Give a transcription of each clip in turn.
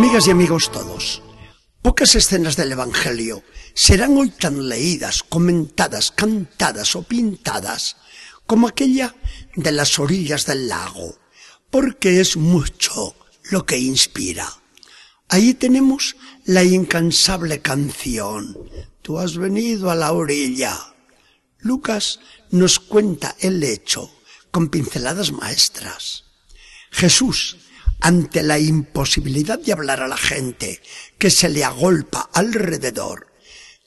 Amigas y amigos todos, pocas escenas del Evangelio serán hoy tan leídas, comentadas, cantadas o pintadas como aquella de las orillas del lago, porque es mucho lo que inspira. Ahí tenemos la incansable canción. Tú has venido a la orilla. Lucas nos cuenta el hecho con pinceladas maestras. Jesús ante la imposibilidad de hablar a la gente que se le agolpa alrededor,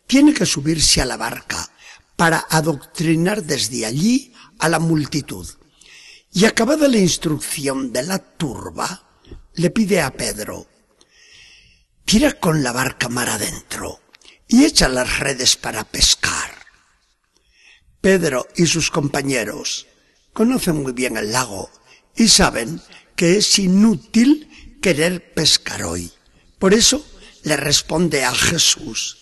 tiene que subirse a la barca para adoctrinar desde allí a la multitud. Y acabada la instrucción de la turba, le pide a Pedro, tira con la barca mar adentro y echa las redes para pescar. Pedro y sus compañeros conocen muy bien el lago y saben que es inútil querer pescar hoy. Por eso le responde a Jesús,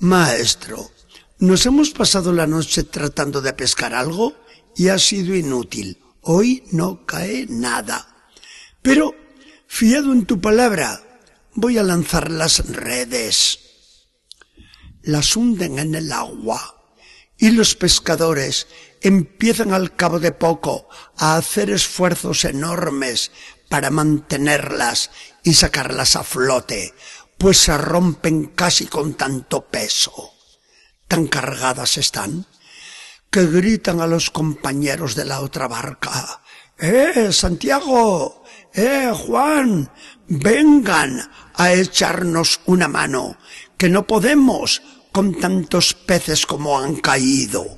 Maestro, nos hemos pasado la noche tratando de pescar algo y ha sido inútil. Hoy no cae nada. Pero, fiado en tu palabra, voy a lanzar las redes. Las hunden en el agua y los pescadores empiezan al cabo de poco a hacer esfuerzos enormes para mantenerlas y sacarlas a flote, pues se rompen casi con tanto peso. Tan cargadas están que gritan a los compañeros de la otra barca, ¡Eh, Santiago! ¡Eh, Juan! Vengan a echarnos una mano, que no podemos con tantos peces como han caído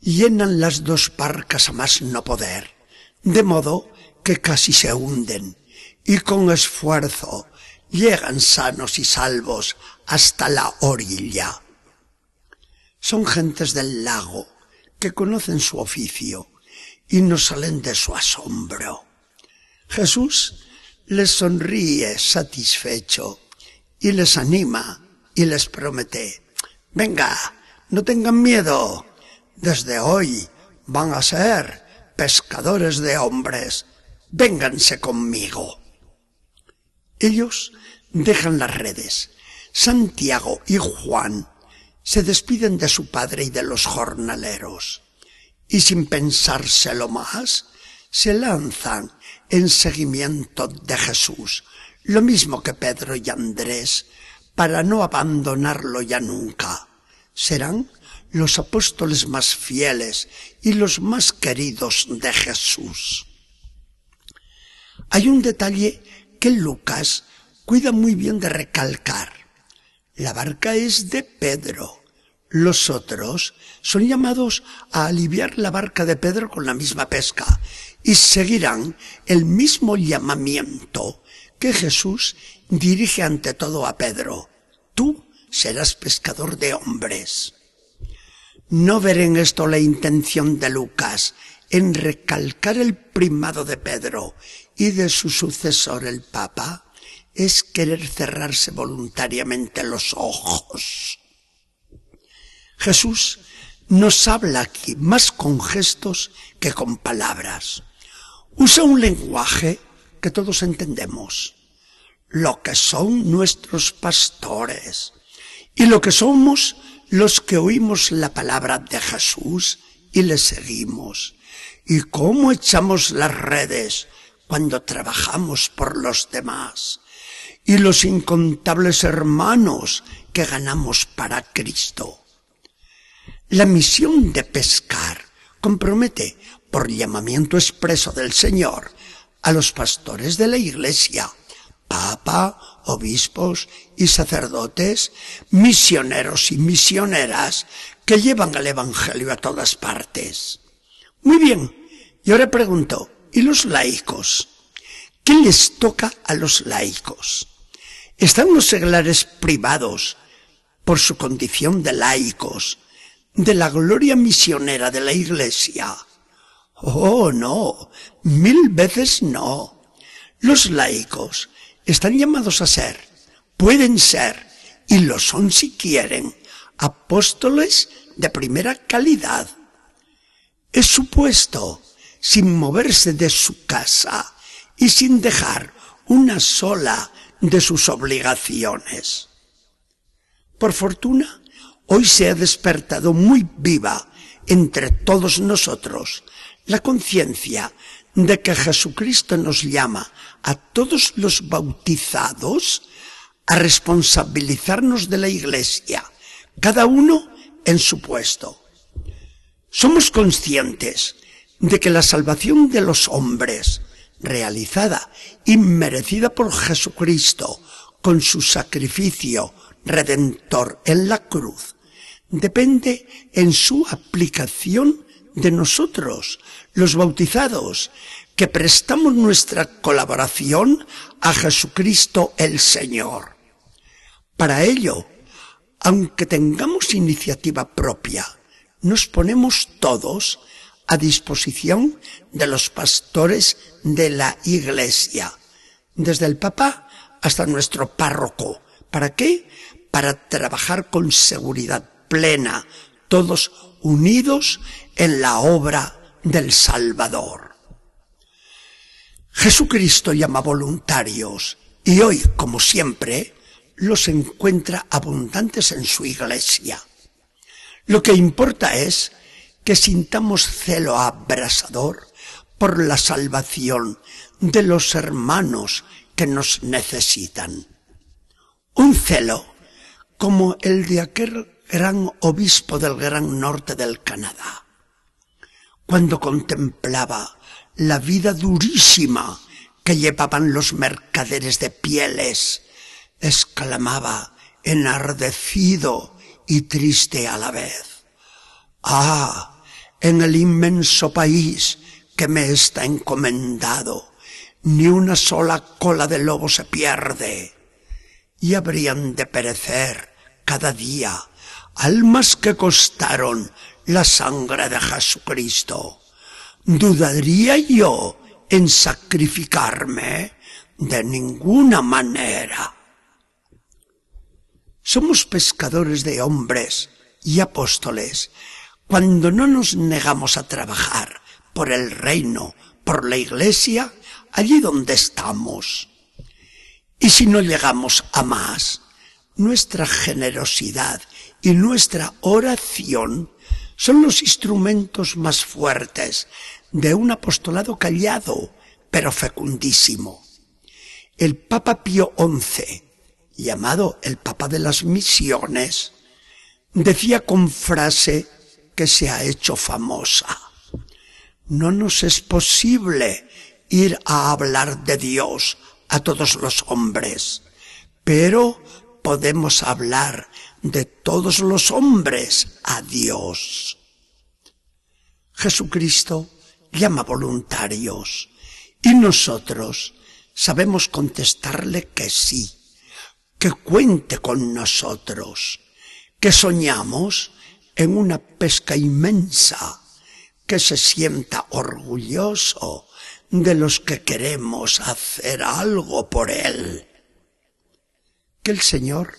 llenan las dos barcas a más no poder, de modo que casi se hunden, y con esfuerzo llegan sanos y salvos hasta la orilla. Son gentes del lago que conocen su oficio y no salen de su asombro. Jesús les sonríe satisfecho y les anima y les promete, venga, no tengan miedo, desde hoy van a ser pescadores de hombres. Vénganse conmigo. Ellos dejan las redes. Santiago y Juan se despiden de su padre y de los jornaleros. Y sin pensárselo más, se lanzan en seguimiento de Jesús, lo mismo que Pedro y Andrés, para no abandonarlo ya nunca. Serán los apóstoles más fieles y los más queridos de Jesús. Hay un detalle que Lucas cuida muy bien de recalcar. La barca es de Pedro. Los otros son llamados a aliviar la barca de Pedro con la misma pesca y seguirán el mismo llamamiento que Jesús dirige ante todo a Pedro. Tú serás pescador de hombres. No ver en esto la intención de Lucas en recalcar el primado de Pedro y de su sucesor el Papa es querer cerrarse voluntariamente los ojos. Jesús nos habla aquí más con gestos que con palabras. Usa un lenguaje que todos entendemos. Lo que son nuestros pastores y lo que somos los que oímos la palabra de Jesús y le seguimos. Y cómo echamos las redes cuando trabajamos por los demás. Y los incontables hermanos que ganamos para Cristo. La misión de pescar compromete, por llamamiento expreso del Señor, a los pastores de la Iglesia, Papa, obispos y sacerdotes, misioneros y misioneras que llevan el Evangelio a todas partes. Muy bien, y ahora pregunto, ¿y los laicos? ¿Qué les toca a los laicos? ¿Están los seglares privados, por su condición de laicos, de la gloria misionera de la Iglesia? Oh, no, mil veces no. Los laicos están llamados a ser, pueden ser, y lo son si quieren, apóstoles de primera calidad. Es supuesto, sin moverse de su casa y sin dejar una sola de sus obligaciones. Por fortuna, hoy se ha despertado muy viva entre todos nosotros la conciencia de que Jesucristo nos llama a todos los bautizados a responsabilizarnos de la Iglesia, cada uno en su puesto. Somos conscientes de que la salvación de los hombres, realizada y merecida por Jesucristo con su sacrificio redentor en la cruz, depende en su aplicación de nosotros, los bautizados, que prestamos nuestra colaboración a Jesucristo el Señor. Para ello, aunque tengamos iniciativa propia, nos ponemos todos a disposición de los pastores de la Iglesia, desde el Papa hasta nuestro párroco. ¿Para qué? Para trabajar con seguridad plena, todos unidos en la obra del Salvador. Jesucristo llama voluntarios y hoy, como siempre, los encuentra abundantes en su iglesia. Lo que importa es que sintamos celo abrasador por la salvación de los hermanos que nos necesitan. Un celo como el de aquel gran obispo del gran norte del Canadá. Cuando contemplaba la vida durísima que llevaban los mercaderes de pieles, exclamaba enardecido y triste a la vez. Ah, en el inmenso país que me está encomendado, ni una sola cola de lobo se pierde, y habrían de perecer cada día almas que costaron la sangre de Jesucristo. ¿Dudaría yo en sacrificarme? De ninguna manera. Somos pescadores de hombres y apóstoles cuando no nos negamos a trabajar por el reino, por la iglesia, allí donde estamos. Y si no llegamos a más, nuestra generosidad y nuestra oración son los instrumentos más fuertes de un apostolado callado, pero fecundísimo. El Papa Pío XI, llamado el Papa de las Misiones, decía con frase que se ha hecho famosa, no nos es posible ir a hablar de Dios a todos los hombres, pero podemos hablar de todos los hombres a Dios. Jesucristo llama voluntarios y nosotros sabemos contestarle que sí, que cuente con nosotros, que soñamos en una pesca inmensa, que se sienta orgulloso de los que queremos hacer algo por él. Que el Señor